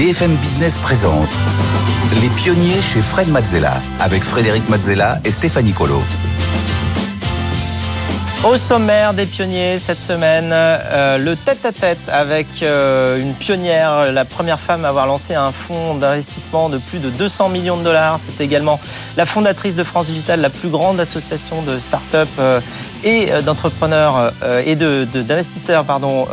BFM Business présente Les pionniers chez Fred Mazzella avec Frédéric Mazzella et Stéphanie Colo. Au sommaire des pionniers cette semaine, euh, le tête-à-tête avec euh, une pionnière, la première femme à avoir lancé un fonds d'investissement de plus de 200 millions de dollars. C'est également la fondatrice de France Digital, la plus grande association de start-up euh, et d'entrepreneurs et d'investisseurs pardon,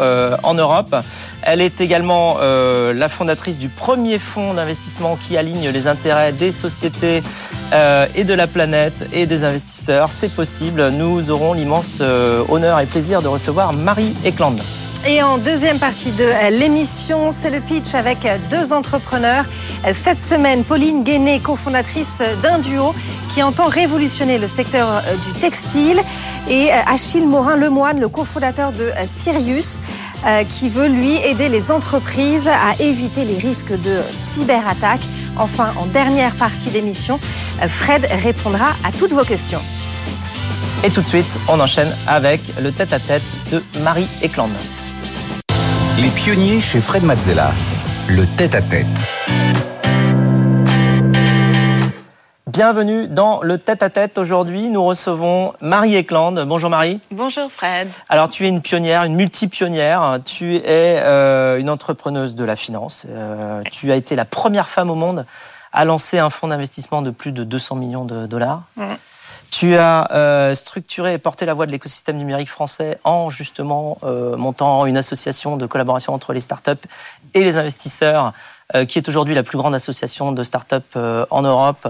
en Europe. Elle est également la fondatrice du premier fonds d'investissement qui aligne les intérêts des sociétés et de la planète et des investisseurs. C'est possible. Nous aurons l'immense euh, honneur et plaisir de recevoir Marie Eklund. Et en deuxième partie de euh, l'émission, c'est le pitch avec euh, deux entrepreneurs. Cette semaine, Pauline Guéné, cofondatrice d'un duo qui entend révolutionner le secteur du textile, et Achille Morin-Lemoine, le cofondateur de Sirius, qui veut lui aider les entreprises à éviter les risques de cyberattaque. Enfin, en dernière partie d'émission, Fred répondra à toutes vos questions. Et tout de suite, on enchaîne avec le tête-à-tête de Marie Eklund. Les pionniers chez Fred Mazzella. Le tête-à-tête. Bienvenue dans le tête-à-tête. Aujourd'hui, nous recevons Marie Eklund. Bonjour Marie. Bonjour Fred. Alors, tu es une pionnière, une multi-pionnière. Tu es euh, une entrepreneuse de la finance. Euh, tu as été la première femme au monde à lancer un fonds d'investissement de plus de 200 millions de dollars. Tu as euh, structuré et porté la voix de l'écosystème numérique français en justement euh, montant une association de collaboration entre les startups et les investisseurs, euh, qui est aujourd'hui la plus grande association de startups en Europe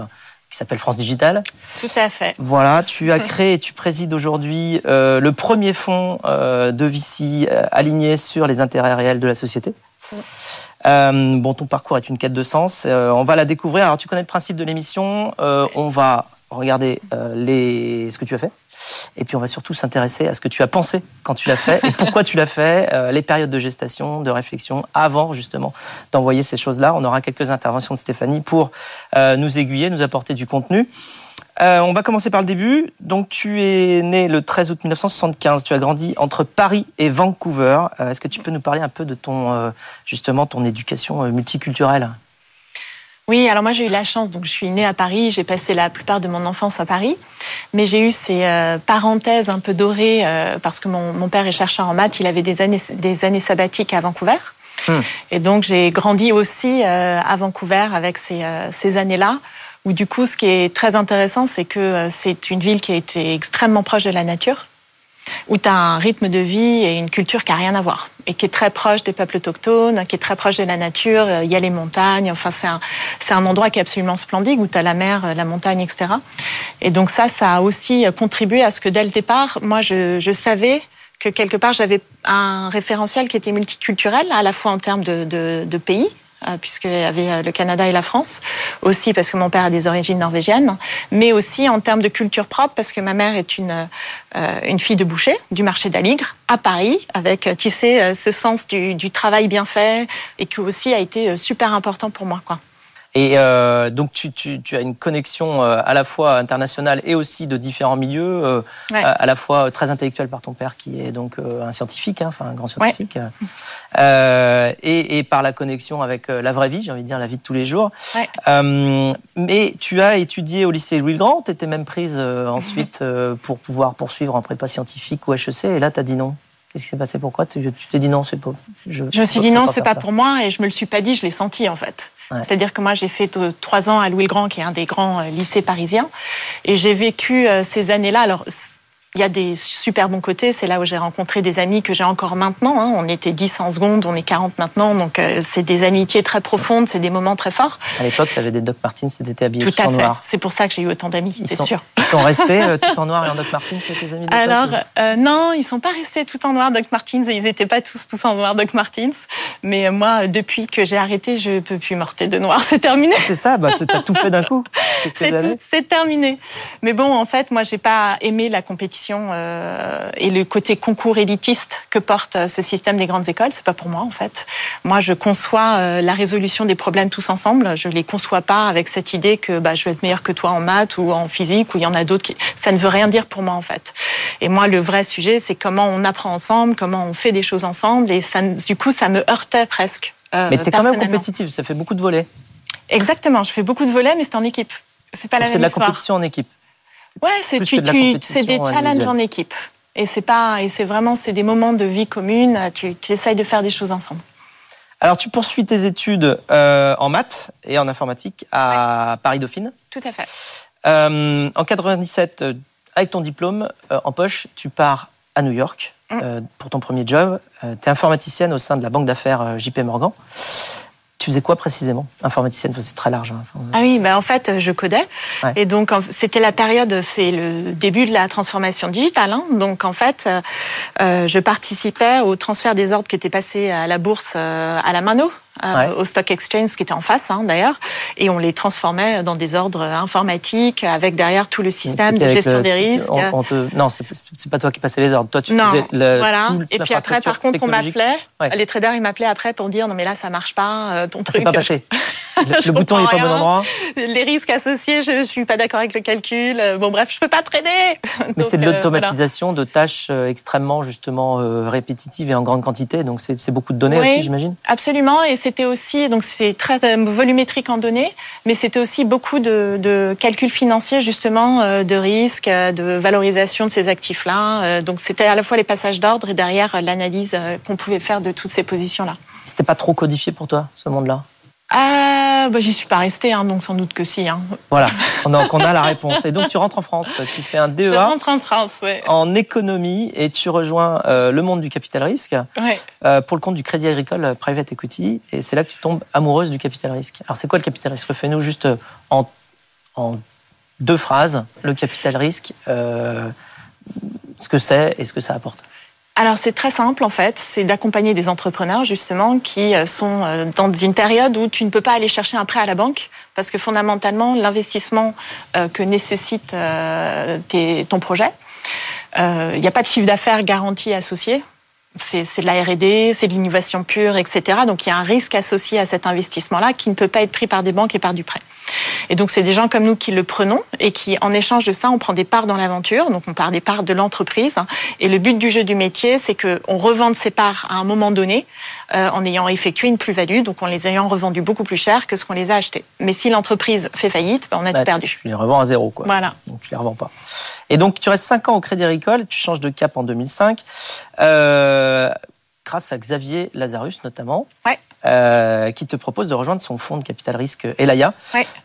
qui s'appelle France Digital. Tout à fait. Voilà, tu as créé et tu présides aujourd'hui le premier fonds de VC aligné sur les intérêts réels de la société. bon, ton parcours est une quête de sens. on va la découvrir. Alors, tu connais le principe de l'émission. on va regarder euh, les... ce que tu as fait. Et puis on va surtout s'intéresser à ce que tu as pensé quand tu l'as fait et pourquoi tu l'as fait, euh, les périodes de gestation, de réflexion, avant justement d'envoyer ces choses-là. On aura quelques interventions de Stéphanie pour euh, nous aiguiller, nous apporter du contenu. on va commencer par le début. Donc tu es né le 13 août 1975. Tu as grandi entre Paris et Vancouver. Est-ce que tu peux nous parler un peu de ton justement ton éducation multiculturelle? Oui, alors moi j'ai eu la chance, donc je suis née à Paris, j'ai passé la plupart de mon enfance à Paris, mais j'ai eu ces euh, parenthèses un peu dorées euh, parce que mon, père est chercheur en maths, il avait des années, des années sabbatiques à Vancouver. Hmm. Et donc j'ai grandi aussi euh, à Vancouver avec ces, ces années-là, où du coup ce qui est très intéressant, c'est que c'est une ville qui a été extrêmement proche de la nature où tu as un rythme de vie et une culture qui n'a rien à voir et qui est très proche des peuples autochtones, qui est très proche de la nature. Il y a les montagnes, enfin c'est un, c'est un endroit qui est absolument splendide où tu as la mer, la montagne, etc. Et donc ça, ça a aussi contribué à ce que dès le départ, moi je, je savais que quelque part j'avais un référentiel qui était multiculturel, à la fois en termes de, de, de pays, euh, puisqu'il y avait euh, le Canada et la France, aussi parce que mon père a des origines norvégiennes, mais aussi en termes de culture propre, parce que ma mère est une, euh, une fille de boucher du marché d'Aligre à Paris, avec, ce sens du, du travail bien fait, et qui aussi a été super important pour moi. Quoi. Et euh, donc, tu, tu, tu, as une connexion euh, à la fois internationale et aussi de différents milieux, euh, à, la fois très intellectuelle par ton père, qui est donc un scientifique, hein, enfin un grand scientifique, euh, et, et, par la connexion avec la vraie vie, j'ai envie de dire la vie de tous les jours. mais tu as étudié au lycée Louis le Grand, tu étais même prise ensuite pour pouvoir poursuivre en prépa scientifique ou HEC, et là, tu as dit non. Qu'est-ce qui s'est passé? Pourquoi? Tu t'es dit non, c'est pas. Je, je me suis dit non, c'est pas pour moi, et je me le suis pas dit, je l'ai senti en fait. C'est-à-dire que moi, j'ai fait trois ans à Louis le Grand, qui est un des grands euh, lycées parisiens, et j'ai vécu euh, ces années-là. Il y a des super bons côtés. C'est là où j'ai rencontré des amis que j'ai encore maintenant. Hein. On était 10 en seconde, on est 40 maintenant. Donc, euh, c'est des amitiés très profondes, c'est des moments très forts. À l'époque, tu avais des Doc Martens, tu étais habillé tout, tout à en fait. noir. C'est pour ça que j'ai eu autant d'amis, c'est sûr. Ils sont restés euh, tout en noir et en Doc Martens, tes amis Alors, euh, non, ils sont pas restés tout en noir Doc Martens. Ils n'étaient pas tous, tous en noir Doc Martens. Mais moi, depuis que j'ai arrêté, je peux plus morter de noir. C'est terminé. C'est ça, bah, tu as tout fait d'un coup. C'est terminé. Mais bon, en fait, moi, j'ai pas aimé la compétition. Euh, et le côté concours élitiste que porte euh, ce système des grandes écoles, c'est pas pour moi en fait. Moi, je conçois euh, la résolution des problèmes tous ensemble. Je les conçois pas avec cette idée que bah, je vais être meilleur que toi en maths ou en physique ou il y en a d'autres qui. Ça ne veut rien dire pour moi en fait. Et moi, le vrai sujet, c'est comment on apprend ensemble, comment on fait des choses ensemble. Et ça, du coup, ça me heurtait presque Euh, mais tu es quand même compétitive, ça fait beaucoup de volets. Exactement, je fais beaucoup de volets, mais c'est en équipe. C'est pas la même C'est de la compétition en équipe. Ouais, c'est tu, c'est des challenges en équipe. Et c'est pas et c'est vraiment c'est des moments de vie commune. Tu, tu essayes de faire des choses ensemble. Alors, tu poursuis tes études euh, en maths et en informatique à Paris Dauphine. Tout à fait. Euh, en 97, euh, avec ton diplôme en poche, tu pars à New York mm. pour ton premier job. tu es informaticienne au sein de la banque d'affaires JP Morgan. Tu faisais quoi précisément? Informaticienne, c'est très large. Hein. Ah oui, bah en fait, je codais. Et donc, c'était la période, c'est le début de la transformation digitale. Hein. Donc, en fait, euh, je participais au transfert des ordres qui étaient passés à la bourse euh, à la mano. Euh, au Stock Exchange qui était en face hein, d'ailleurs, et on les transformait dans des ordres informatiques avec derrière tout le système de gestion des risques. Non, c'est pas toi qui passais les ordres. Toi, tu non, faisais le, voilà. et puis après, par contre, on m'appelait. Les traders, ils m'appelaient après pour dire non mais là ça marche pas, euh, ton truc. C'est pas passé. Le, bouton n'est pas au bon endroit. Les risques associés, je suis pas d'accord avec le calcul. Bon bref, je peux pas trader. Mais c'est de euh, l'automatisation de tâches extrêmement justement répétitives et en grande quantité, donc c'est beaucoup de données aussi, j'imagine. Absolument, et c'était aussi, donc c'est très euh, volumétrique en données, mais c'était aussi beaucoup de, calculs financiers justement, euh, de risques, euh, de valorisation de ces actifs-là. Donc c'était à la fois les passages d'ordre et derrière l'analyse qu'on pouvait faire de toutes ces positions-là. C'était pas trop codifié pour toi, ce monde-là? Ah, bah, j'y suis pas restée, hein, donc sans doute que si. Hein. Voilà, donc on a la réponse. Et donc tu rentres en France, tu fais un DEA. Je rentre en France, En économie et tu rejoins euh, le monde du capital risque euh, pour le compte du Crédit Agricole Private Equity. Et c'est là que tu tombes amoureuse du capital risque. Alors c'est quoi le capital risque? Fais-nous juste euh, en, en, deux phrases le capital risque, ce que c'est et ce que ça apporte alors c'est très simple en fait, c'est d'accompagner des entrepreneurs justement qui euh, sont euh, dans une période où tu ne peux pas aller chercher un prêt à la banque parce que fondamentalement l'investissement euh, que nécessite ton projet, il n'y a pas de chiffre d'affaires garanti associé c'est de la R&D, c'est de l'innovation pure, etc. Donc il y a un risque associé à cet investissement-là qui ne peut pas être pris par des banques et par du prêt. Et donc c'est des gens comme nous qui le prenons et qui, en échange de ça, on prend des parts dans l'aventure. Donc on part des parts de l'entreprise. Et le but du jeu du métier, c'est qu'on revende ces parts à un moment donné euh, en ayant effectué une plus-value, donc en les ayant revendues beaucoup plus cher que ce qu'on les a achetées. Mais si l'entreprise fait faillite, ben, on a tout bah, perdu. Tu les revends à zéro, quoi. Voilà. Donc tu les revends pas. Et donc tu restes 5 ans au Crédit Agricole, tu changes de cap en 2005. Euh, grâce à Xavier Lazarus notamment. Euh, qui te propose de rejoindre son fonds de capital risque Elaya,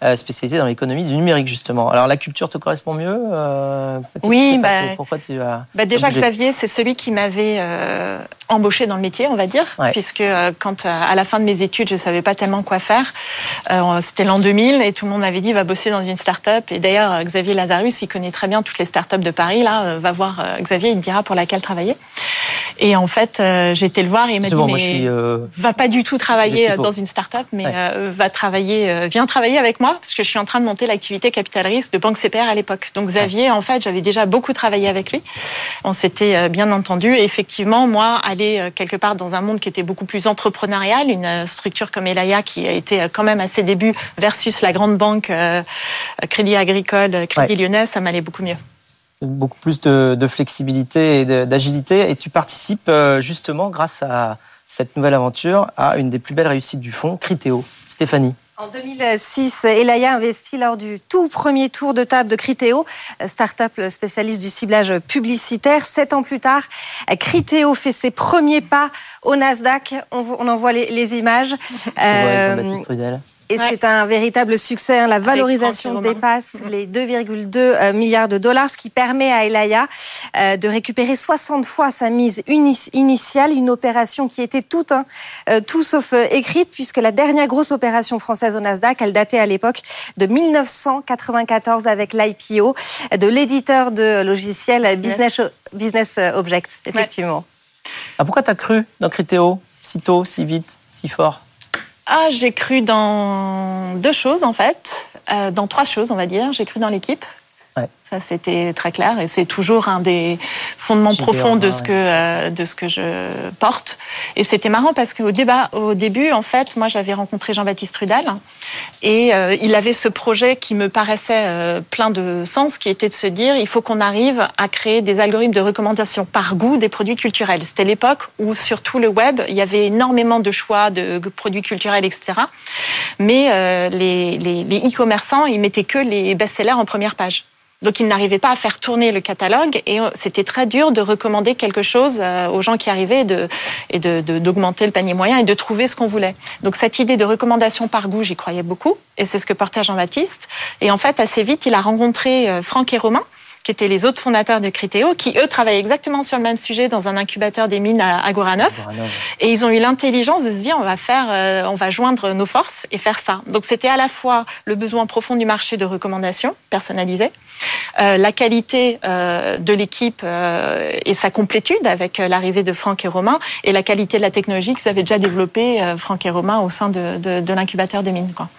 euh, spécialisé dans l'économie du numérique justement. Alors la culture te correspond mieux euh, Oui, bah, pourquoi tu as bah Déjà Xavier, c'est celui qui m'avait embauché dans le métier, on va dire, puisque quand à la fin de mes études, je savais pas tellement quoi faire. C'était l'an 2000 et tout le monde m'avait dit va bosser dans une start-up. Et d'ailleurs Xavier Lazarus, il connaît très bien toutes les start-up de Paris. Là, va voir Xavier, il te dira pour laquelle travailler. Et en fait, j'ai été le voir et il m'a dit mais va pas du tout travailler euh, dans une start-up, mais euh, va travailler, euh, viens travailler avec moi, parce que je suis en train de monter l'activité capital risque de Banque CPR à l'époque. Donc Xavier, en fait, j'avais déjà beaucoup travaillé avec lui. On s'était bien entendu. Et effectivement, moi, aller quelque part dans un monde qui était beaucoup plus entrepreneurial, une structure comme Elaya qui a été quand même à ses débuts versus la grande banque Crédit Agricole, Crédit Lyonnais, ça m'allait beaucoup mieux beaucoup plus de, de flexibilité et d'agilité. Et tu participes justement grâce à cette nouvelle aventure a une des plus belles réussites du fonds, Critéo. Stéphanie. En 2006, Elaya investit lors du tout premier tour de table de Critéo, start-up spécialiste du ciblage publicitaire. Sept ans plus tard, Critéo fait ses premiers pas au Nasdaq. On, en voit les, images. Et c'est un véritable succès. Hein. La valorisation dépasse mm-hmm. les 2,2 euh, milliards de dollars, ce qui permet à Elaya euh, de récupérer 60 fois sa mise initiale, une opération qui était toute, hein, euh, tout sauf écrite, puisque la dernière grosse opération française au Nasdaq, elle datait à l'époque de 1994 avec l'IPO de l'éditeur de logiciels Business, Business Object, effectivement. Ah, pourquoi tu as cru dans Criteo si tôt, si vite, si fort? Ah, j'ai cru dans deux choses en fait, euh, dans trois choses on va dire. J'ai cru dans l'équipe. Ça, c'était très clair et c'est toujours un des fondements profonds de ce que euh, de ce que je porte. Et c'était marrant parce qu'au débat, au début, en fait, moi, j'avais rencontré Jean-Baptiste Rudel et euh, il avait ce projet qui me paraissait euh, plein de sens, qui était de se dire, il faut qu'on arrive à créer des algorithmes de recommandation par goût des produits culturels. C'était l'époque où sur tout le web, il y avait énormément de choix de produits culturels, etc. Mais les les e-commerçants, ils mettaient que les best-sellers en première page. Donc ils n'arrivaient pas à faire tourner le catalogue et c'était très dur de recommander quelque chose euh, aux gens qui arrivaient et d'augmenter le panier moyen et de trouver ce qu'on voulait. Donc cette idée de recommandation par goût, j'y croyais beaucoup et c'est ce que portait Jean-Baptiste. Et en fait, assez vite, il a rencontré euh, Franck et Romain qui étaient les autres fondateurs de Criteo, qui eux travaillaient exactement sur le même sujet dans un incubateur des mines à Goranov. Et ils ont eu l'intelligence de se dire on va faire, euh, on va joindre nos forces et faire ça. Donc c'était à la fois le besoin profond du marché de recommandations personnalisées, euh, la qualité euh, de l'équipe euh, et sa complétude avec euh, l'arrivée de Franck et Romain, et la qualité de la technologie qu'ils avaient déjà développée Franck et Romain au sein de, de, de l'incubateur des mines. Quoi.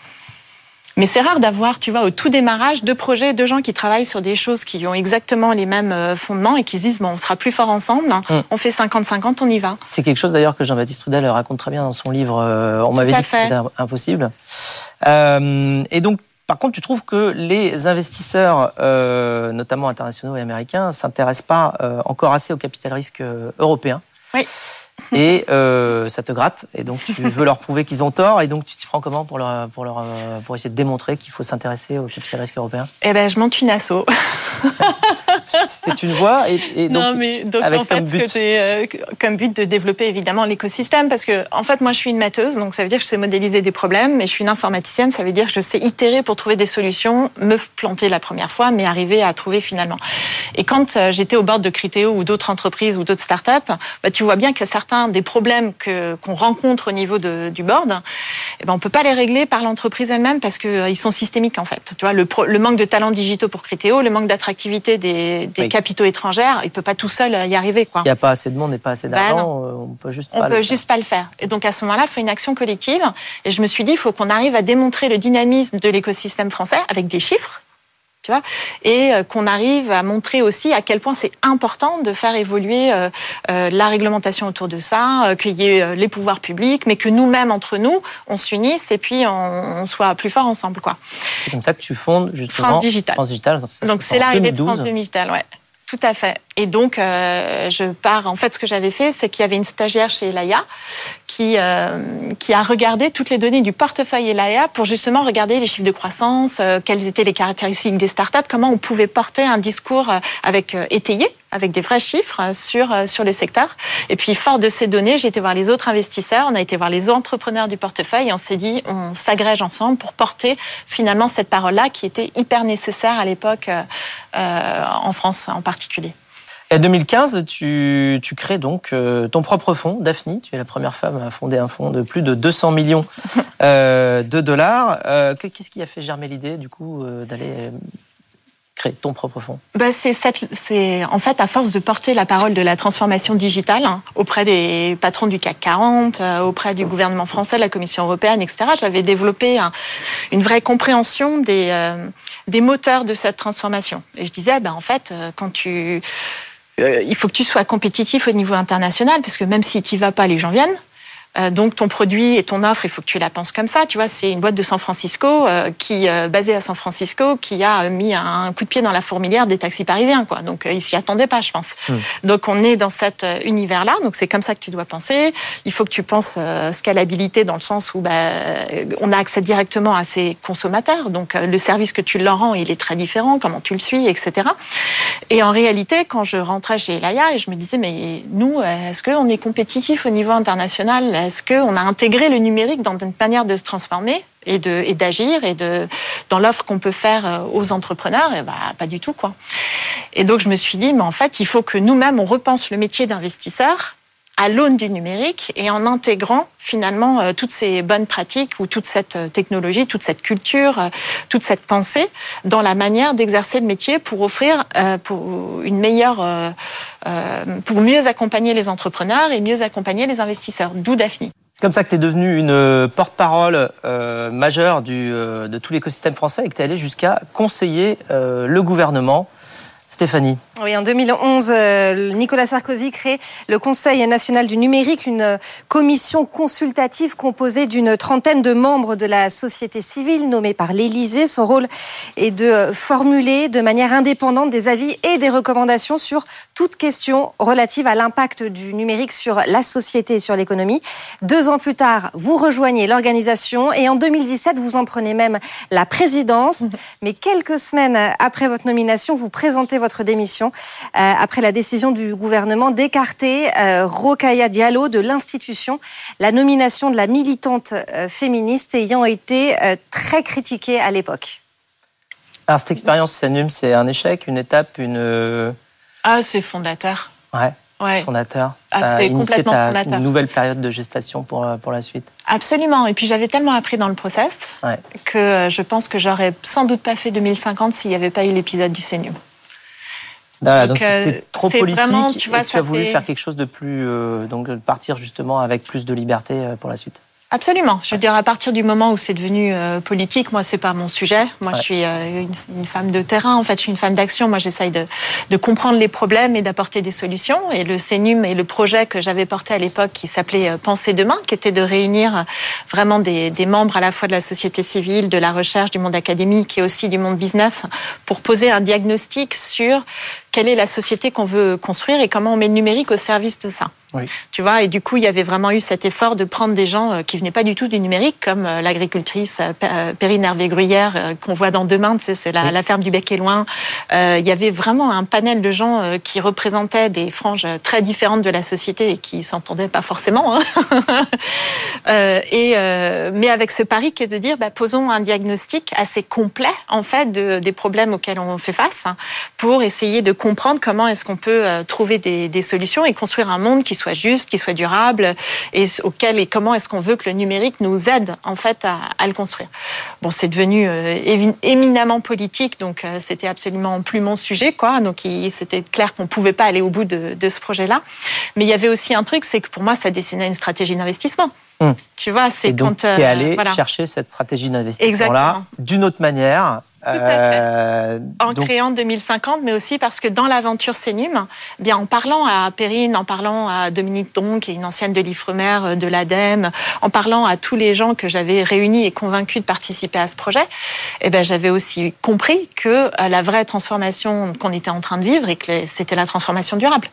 Mais c'est rare d'avoir, tu vois, au tout démarrage, deux projets, deux gens qui travaillent sur des choses qui ont exactement les mêmes euh, fondements et qui se disent, bon, on sera plus fort ensemble, mm. on fait 50-50, on y va. C'est quelque chose d'ailleurs que Jean-Baptiste Trudel raconte très bien dans son livre euh, On m'avait dit que c'était impossible. Euh, et donc, par contre, tu trouves que les investisseurs, euh, notamment internationaux et américains, s'intéressent pas encore assez au capital risque européen? Oui et euh, ça te gratte. Et donc tu veux leur prouver qu'ils ont tort. Et donc tu t'y prends comment pour leur, pour leur euh, pour essayer de démontrer qu'il faut s'intéresser au capital risque européen? Eh ben je monte une asso. c'est une voie. Et, donc, non, mais donc en fait, but... ce que j'ai euh, comme but de développer évidemment l'écosystème. Parce que en fait moi je suis une matheuse. Donc ça veut dire que je sais modéliser des problèmes. Mais je suis une informaticienne. Ça veut dire que je sais itérer pour trouver des solutions me planter la première fois mais arriver à trouver finalement. Et quand j'étais au bord de Criteo ou d'autres entreprises ou d'autres startups bah, tu vois bien que certains des problèmes que qu'on rencontre au niveau de, du board eh ben on peut pas les régler par l'entreprise elle-même parce que euh, sont systémiques en fait tu vois le, le manque de talents digitaux pour Criteo le manque d'attractivité des des, capitaux étrangers, il peut pas tout seul y arriver. S'il n'y a pas assez de monde et pas assez bah d'argent, euh, on peut juste on pas peut juste pas le faire. Et donc à ce moment-là, il faut une action collective. Et je me suis dit, il faut qu'on arrive à démontrer le dynamisme de l'écosystème français avec des chiffres tu vois, et euh, qu'on arrive à montrer aussi à quel point c'est important de faire évoluer euh, la réglementation autour de ça, qu'il y ait les pouvoirs publics, mais que nous-mêmes entre nous, on s'unisse et puis on, soit plus forts ensemble, quoi. C'est comme ça que tu fondes justement France Digital. France Digital. Donc c'est l'arrivée de France Digital, ouais. Tout à fait. Et donc, euh, je pars. En fait, ce que j'avais fait, c'est qu'il y avait une stagiaire chez Elaya qui euh, qui a regardé toutes les données du portefeuille Elaya pour justement regarder les chiffres de croissance, euh, quelles étaient les caractéristiques des startups, comment on pouvait porter un discours avec étayé, avec des vrais chiffres sur sur le secteur. Et puis, fort de ces données, j'ai été voir les autres investisseurs, on a été voir les entrepreneurs du portefeuille, et on s'est dit, on s'agrège ensemble pour porter finalement cette parole-là qui était hyper nécessaire à l'époque en France en particulier. En 2015, tu, tu crées donc euh, ton propre fonds, Daphne. Tu es la première femme à fonder un fonds de plus de 200 millions euh, de dollars. Euh, qu'est-ce qui a fait germer l'idée, du coup, d'aller créer ton propre fonds bah c'est en fait à force de porter la parole de la transformation digitale hein, auprès des patrons du CAC 40, auprès du gouvernement français, la Commission européenne, etc. J'avais développé une vraie compréhension des, des moteurs de cette transformation. Et je disais, bah, en fait, quand tu euh, il faut que tu sois compétitif au niveau international, parce que même si tu vas pas, les gens viennent. Euh, donc ton produit et ton offre, il faut que tu la penses comme ça. Tu vois, c'est une boîte de San Francisco euh, qui euh, basée à San Francisco qui a mis un coup de pied dans la fourmilière des taxis parisiens, quoi. Donc ils s'y attendaient pas, je pense. Hmm. Donc on est dans cet univers-là. Donc c'est comme ça que tu dois penser. Il faut que tu penses scalabilité dans le sens où bah, on a accès directement à ces consommateurs. Donc le service que tu leur rends, il est très différent. Comment tu le suis, etc. Et en réalité, quand je rentrais chez Elaya et je me disais mais nous, est-ce qu'on est compétitif au niveau international est-ce qu'on a intégré le numérique dans notre manière de se transformer et d'agir et, de dans l'offre qu'on peut faire euh, aux entrepreneurs et bah, pas du tout quoi. Et donc je me suis dit mais en fait il faut que nous-mêmes on repense le métier d'investisseur à l'aune du numérique et en intégrant finalement euh, toutes ces bonnes pratiques ou toute cette euh, technologie, toute cette culture, toute cette pensée dans la manière d'exercer le métier pour offrir pour une meilleure euh, pour mieux accompagner les entrepreneurs et mieux accompagner les investisseurs, d'où Daphne. C'est comme ça que tu es devenu une euh, porte-parole euh, majeure du, de tout l'écosystème français et que tu es allé jusqu'à conseiller le gouvernement Stéphanie. Oui, en 2011, euh, Nicolas Sarkozy crée le Conseil national du numérique, une commission consultative composée d'une trentaine de membres de la société civile nommés par l'Élysée. Son rôle est de formuler de manière indépendante des avis et des recommandations sur toute question relative à l'impact du numérique sur la société et sur l'économie. Deux ans plus tard, vous rejoignez l'organisation et en 2017, vous en prenez même la présidence. Mais quelques semaines après votre nomination, vous présentez votre démission euh, après la décision du gouvernement d'écarter euh, Rokaya Diallo de l'institution, la nomination de la militante euh, féministe ayant été très critiquée à l'époque. Alors cette expérience CNUM, c'est un échec, une étape, une... Ah, c'est fondateur. Ouais. Ouais. Fondateur. Ah, c'est complètement fondateur. Une nouvelle période de gestation pour, pour la suite. Absolument. Et puis j'avais tellement appris dans le process que je pense que j'aurais sans doute pas fait 2050 s'il n'y avait pas eu l'épisode du Donc c'était euh, trop politique. tu, vois, et tu as voulu faire quelque chose de plus, euh, donc partir justement avec plus de liberté euh, pour la suite. Absolument. Je veux dire, à partir du moment où c'est devenu euh, politique, moi, c'est pas mon sujet. Moi, je suis euh, une, femme de terrain. En fait, je suis une femme d'action. Moi, j'essaye de, de, comprendre les problèmes et d'apporter des solutions. Et le CENUM et le projet que j'avais porté à l'époque, qui s'appelait euh, Penser demain, qui était de réunir vraiment des, des, membres à la fois de la société civile, de la recherche, du monde académique et aussi du monde business, pour poser un diagnostic sur quelle est la société qu'on veut construire et comment on met le numérique au service de ça. Tu vois, et du coup, il y avait vraiment eu cet effort de prendre des gens euh, qui venaient pas du tout du numérique, comme euh, l'agricultrice euh, Perrine Hervé-Gruyère, qu'on voit dans Demain, tu sais, c'est la, ferme du Bec et Loin. il y avait vraiment un panel de gens qui représentaient des franges très différentes de la société et qui s'entendaient pas forcément. Hein. et, mais avec ce pari qui est de dire, bah, posons un diagnostic assez complet, en fait, de, des problèmes auxquels on fait face, hein, pour essayer de comprendre comment est-ce qu'on peut trouver des, des solutions et construire un monde qui soit soit juste, qui soit durable, et auquel et comment est-ce qu'on veut que le numérique nous aide en fait à, le construire. Bon, c'est devenu euh, éminemment politique, donc euh, c'était absolument plus mon sujet, quoi. Donc c'était clair qu'on pouvait pas aller au bout de, ce projet-là. Mais il y avait aussi un truc, c'est que pour moi, ça dessinait une stratégie d'investissement. Hum. Tu vois, c'est quand tu es allé euh, chercher cette stratégie d'investissement-là d'une autre manière euh, en créant 2050, mais aussi parce que dans l'aventure Sénum, eh bien en parlant à Perrine, en parlant à Dominique Don, qui est une ancienne de l'Ifremer, euh, de l'ADEME, en parlant à tous les gens que j'avais réunis et convaincus de participer à ce projet, eh ben j'avais aussi compris que euh, la vraie transformation qu'on était en train de vivre et que c'était la transformation durable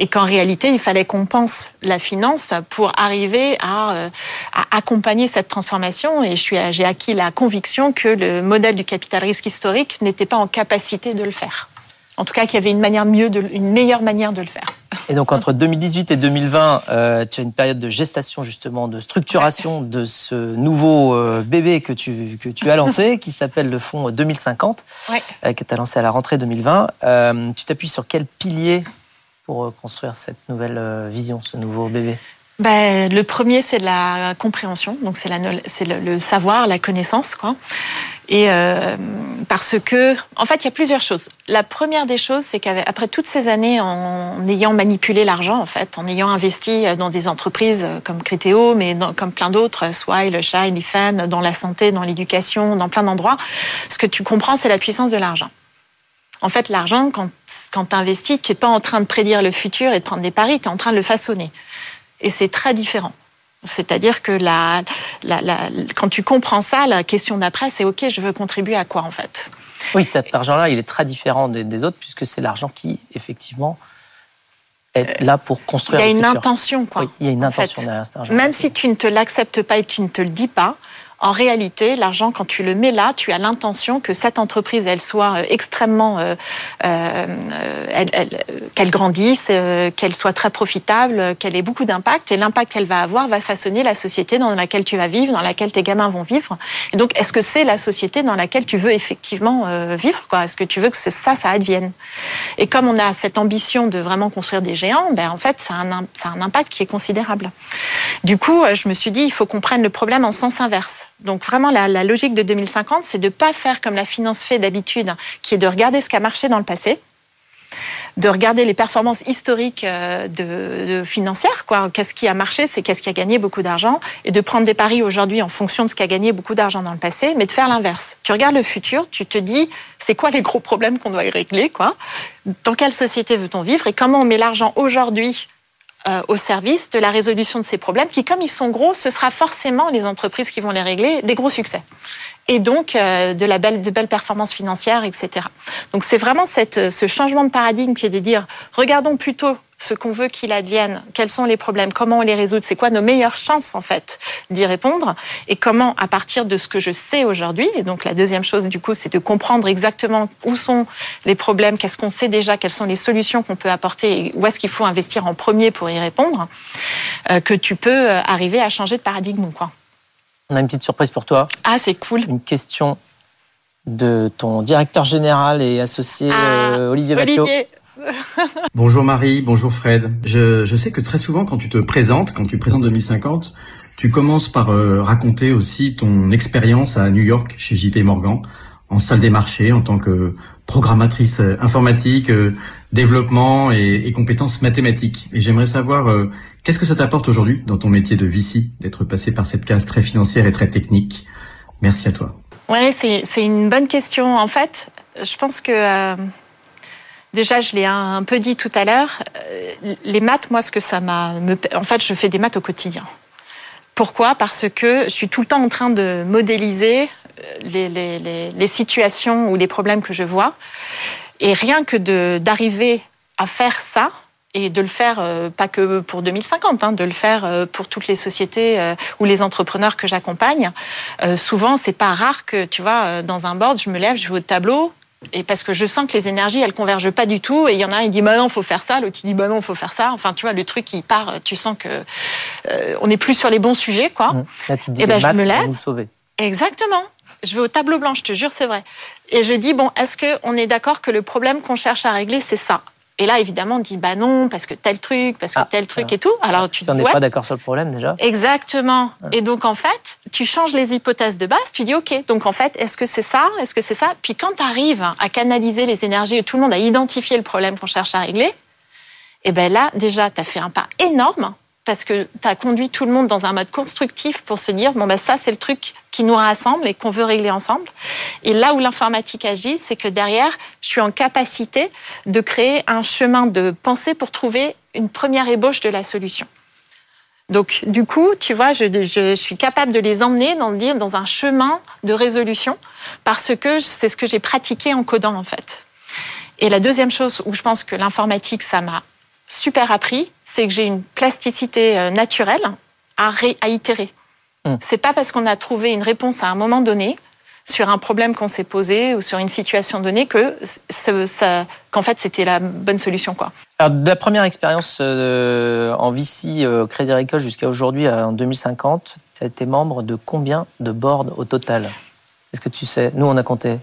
et qu'en réalité, il fallait qu'on pense la finance pour arriver à, euh, à accompagner cette transformation. Et j'ai acquis la conviction que le modèle du capital risque historique n'était pas en capacité de le faire. En tout cas, qu'il y avait une, manière mieux de, une meilleure manière de le faire. Et donc entre 2018 et 2020, euh, tu as une période de gestation justement, de structuration de ce nouveau euh, bébé que tu, que tu as lancé, qui s'appelle le fonds 2050, ouais. que tu as lancé à la rentrée 2020. tu t'appuies sur quel pilier pour euh, construire cette nouvelle euh, vision, ce nouveau bébé ben, le premier, c'est la compréhension, donc c'est le, le, savoir, la connaissance, quoi. Et euh, parce que, en fait, il y a plusieurs choses. La première des choses, c'est qu'après toutes ces années, en ayant manipulé l'argent, en fait, en ayant investi dans des entreprises comme Criteo, mais comme plein d'autres, Swile, Shine, Ifan, dans la santé, dans l'éducation, dans plein d'endroits, ce que tu comprends, c'est la puissance de l'argent. En fait, l'argent, quand, quand tu investis, tu n'es pas en train de prédire le futur et de prendre des paris, tu es en train de le façonner. Et c'est très différent. C'est-à-dire que la, la, la, quand tu comprends ça, la question d'après, c'est OK, je veux contribuer à quoi en fait? Oui, cet argent-là, il est très différent des, autres puisque c'est l'argent qui, effectivement, est là pour construire. Il y a une intention, quoi. Oui, il y a une intention derrière cet argent. Même si tu ne te l'acceptes pas et tu ne te le dis pas, en réalité, l'argent, quand tu le mets là, tu as l'intention que cette entreprise, elle soit euh, extrêmement, euh, euh, qu'elle grandisse, qu'elle soit très profitable, qu'elle ait beaucoup d'impact. Et l'impact qu'elle va avoir va façonner la société dans laquelle tu vas vivre, dans laquelle tes gamins vont vivre. Et donc, est-ce que c'est la société dans laquelle tu veux effectivement vivre quoi? Est-ce que tu veux que ça, ça advienne? Et comme on a cette ambition de vraiment construire des géants, ben en fait, ça a un, ça a un impact qui est considérable. Du coup, je me suis dit, il faut qu'on prenne le problème en sens inverse. Donc vraiment, la, logique de 2050, c'est de ne pas faire comme la finance fait d'habitude, qui est de regarder ce qui a marché dans le passé de regarder les performances historiques euh, de, financières. Qu'est-ce qui a marché, c'est qu'est-ce qui a gagné beaucoup d'argent, et de prendre des paris aujourd'hui en fonction de ce qui a gagné beaucoup d'argent dans le passé, mais de faire l'inverse. Tu regardes le futur, tu te dis, c'est quoi les gros problèmes qu'on doit régler, quoi? Dans quelle société veut-on vivre et comment on met l'argent aujourd'hui euh, au service de la résolution de ces problèmes qui, comme ils sont gros, ce sera forcément les entreprises qui vont les régler, des gros succès. Et donc euh, de la belle, de belles performances financières, etc. Donc c'est vraiment cette, ce changement de paradigme qui est de dire regardons plutôt ce qu'on veut qu'il advienne, quels sont les problèmes, comment on les résout, c'est quoi nos meilleures chances en fait d'y répondre et comment à partir de ce que je sais aujourd'hui, et donc la deuxième chose du coup c'est de comprendre exactement où sont les problèmes, qu'est-ce qu'on sait déjà, quelles sont les solutions qu'on peut apporter et où est-ce qu'il faut investir en premier pour y répondre, euh, que tu peux euh, arriver à changer de paradigme quoi. On a une petite surprise pour toi. Ah c'est cool. Une question de ton directeur général et associé ah, euh, Olivier bonjour Marie, bonjour Fred. Je, je, sais que très souvent quand tu te présentes, quand tu présentes 2050, tu commences par euh, raconter aussi ton expérience à New York chez JP Morgan en salle des marchés en tant que programmatrice euh, informatique, euh, développement et, et, compétences mathématiques. Et j'aimerais savoir qu'est-ce que ça t'apporte aujourd'hui dans ton métier de VC d'être passé par cette case très financière et très technique? Merci à toi. Ouais, c'est une bonne question. En fait, je pense que Déjà, je l'ai un peu dit tout à l'heure, euh, les maths, moi, ce que ça m'a... En fait, je fais des maths au quotidien. Pourquoi? Parce que je suis tout le temps en train de modéliser euh, les, les, les situations ou les problèmes que je vois. Et rien que d'arriver à faire ça, et de le faire euh, pas que pour 2050, hein, de le faire pour toutes les sociétés ou les entrepreneurs que j'accompagne. souvent, c'est pas rare que tu vois dans un board, je me lève, je vais au tableau, et parce que je sens que les énergies, elles convergent pas du tout. Et il y en a un, il dit, bah non, faut faire ça. L'autre, il dit, bah non, faut faire ça. Enfin, tu vois, le truc, il part, tu sens que euh, on n'est plus sur les bons sujets, quoi. Mmh. Là, tu dis, et ben, je me lève. Sauver. Exactement. Je vais au tableau blanc, je te jure, c'est vrai. Et je dis, bon, est-ce qu'on est d'accord que le problème qu'on cherche à régler, c'est ça? Et là, évidemment, on dit bah non, parce que tel truc, parce que ah, tel truc et tout. Alors tu si on n'est pas d'accord sur le problème déjà. Exactement. Et donc en fait, tu changes les hypothèses de base. Tu dis ok. Donc en fait, est-ce que c'est ça Est-ce que c'est ça? Puis quand tu arrives à canaliser les énergies et tout le monde a identifié le problème qu'on cherche à régler, et eh ben là déjà, tu as fait un pas énorme parce que tu as conduit tout le monde dans un mode constructif pour se dire bon ben ça c'est le truc qui nous rassemble et qu'on veut régler ensemble. Et là où l'informatique agit, c'est que derrière, je suis en capacité de créer un chemin de pensée pour trouver une première ébauche de la solution. Donc, du coup, tu vois, je, suis capable de les emmener dans, dans un chemin de résolution parce que c'est ce que j'ai pratiqué en codant, en fait. Et la deuxième chose où je pense que l'informatique, ça m'a super appris, c'est que j'ai une plasticité euh, naturelle à, à itérer. Hmm. C'est pas parce qu'on a trouvé une réponse à un moment donné sur un problème qu'on s'est posé ou sur une situation donnée que qu'en fait c'était la bonne solution quoi. Alors de la première expérience euh, en VC euh, Crédit Agricole jusqu'à aujourd'hui en 2050, tu as été membre de combien de boards au total? Est-ce que tu sais? Nous on a compté.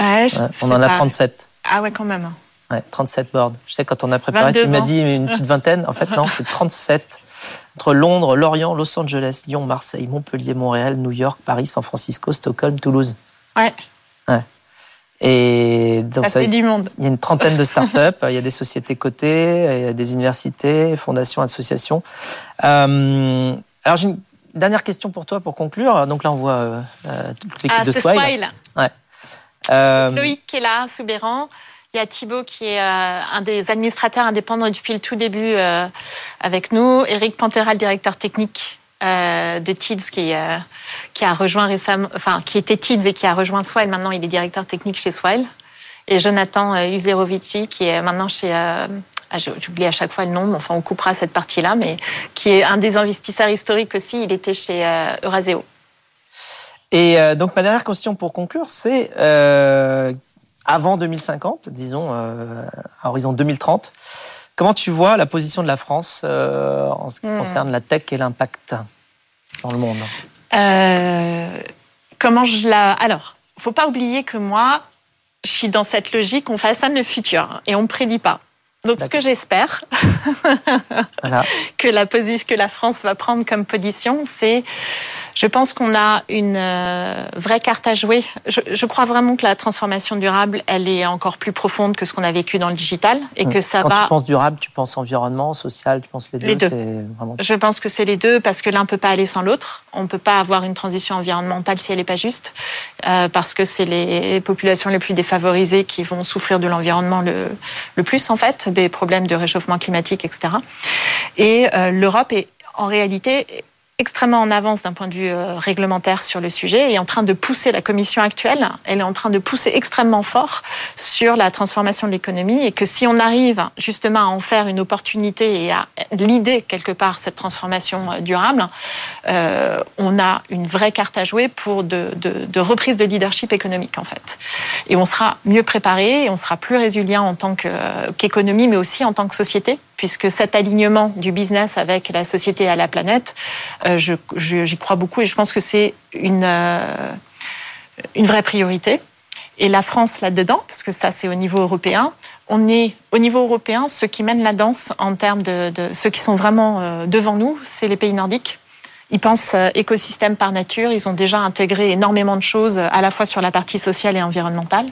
on en a 37. Ah ouais quand même. Ouais, 37 boards. Je sais, quand on a préparé, tu m'as dit une petite vingtaine. En fait, non, c'est 37. Entre Londres, Lorient, Los Angeles, Lyon, Marseille, Montpellier, Montréal, New York, Paris, San Francisco, Stockholm, Toulouse. Ouais. ouais. Et donc, ça, fait du monde. Il y a une trentaine de startups, il y a des sociétés cotées, il y a des universités, fondations, associations. Euh, alors, j'ai une dernière question pour toi pour conclure. Donc là, on voit euh, toute l'équipe ah, de Swile. Ouais. Euh, Loïc qui est là, Soubéran. Il y a Thibaut qui est euh, un des administrateurs indépendants depuis le tout début euh, avec nous. Eric Pantera, le directeur technique euh, de TIDS qui, a rejoint récemment, enfin qui était TIDS et qui a rejoint Swile. Maintenant, il est directeur technique chez Swile. Et Jonathan Uzerovici qui est maintenant chez ah, j'oublie à chaque fois le nom, mais enfin on coupera cette partie-là, mais qui est un des investisseurs historiques aussi. Il était chez Euraseo. Et donc ma dernière question pour conclure, c'est avant 2050, disons, euh, à horizon 2030. Comment tu vois la position de la France euh, en ce qui hmm. concerne la tech et l'impact dans le monde? Euh, Comment je la. Alors, faut pas oublier que moi, je suis dans cette logique, on façonne le futur et on ne prédit pas. Donc, ce que j'espère, que la position que la France va prendre comme position, c'est je pense qu'on a une euh, vraie carte à jouer. Je, crois vraiment que la transformation durable, elle est encore plus profonde que ce qu'on a vécu dans le digital et que ça Quand va. tu penses durable, tu penses environnement, social, tu penses les deux. Les deux. Je pense que c'est les deux parce que l'un peut pas aller sans l'autre. On peut pas avoir une transition environnementale si elle n'est pas juste, euh, parce que c'est les populations les plus défavorisées qui vont souffrir de l'environnement le, le, plus en fait, des problèmes de réchauffement climatique, etc. Et euh, l'Europe est en réalité extrêmement en avance d'un point de vue euh, réglementaire sur le sujet et en train de pousser la commission actuelle, elle est en train de pousser extrêmement fort sur la transformation de l'économie et que si on arrive justement à en faire une opportunité et à l'idée quelque part cette transformation euh, durable, euh, on a une vraie carte à jouer pour de, de, de, reprise de leadership économique en fait. Et on sera mieux préparé et on sera plus résilient en tant qu'économie mais aussi en tant que société puisque cet alignement du business avec la société et à la planète, euh, j'y crois beaucoup et je pense que c'est une, euh, une vraie priorité. Et la France là-dedans, parce que ça c'est au niveau européen, on est au niveau européen, ceux qui mènent la danse en termes de, de ceux qui sont vraiment euh, devant nous, c'est les pays nordiques. Ils pensent euh, écosystème par nature. Ils ont déjà intégré énormément de choses, euh, à la fois sur la partie sociale et environnementale.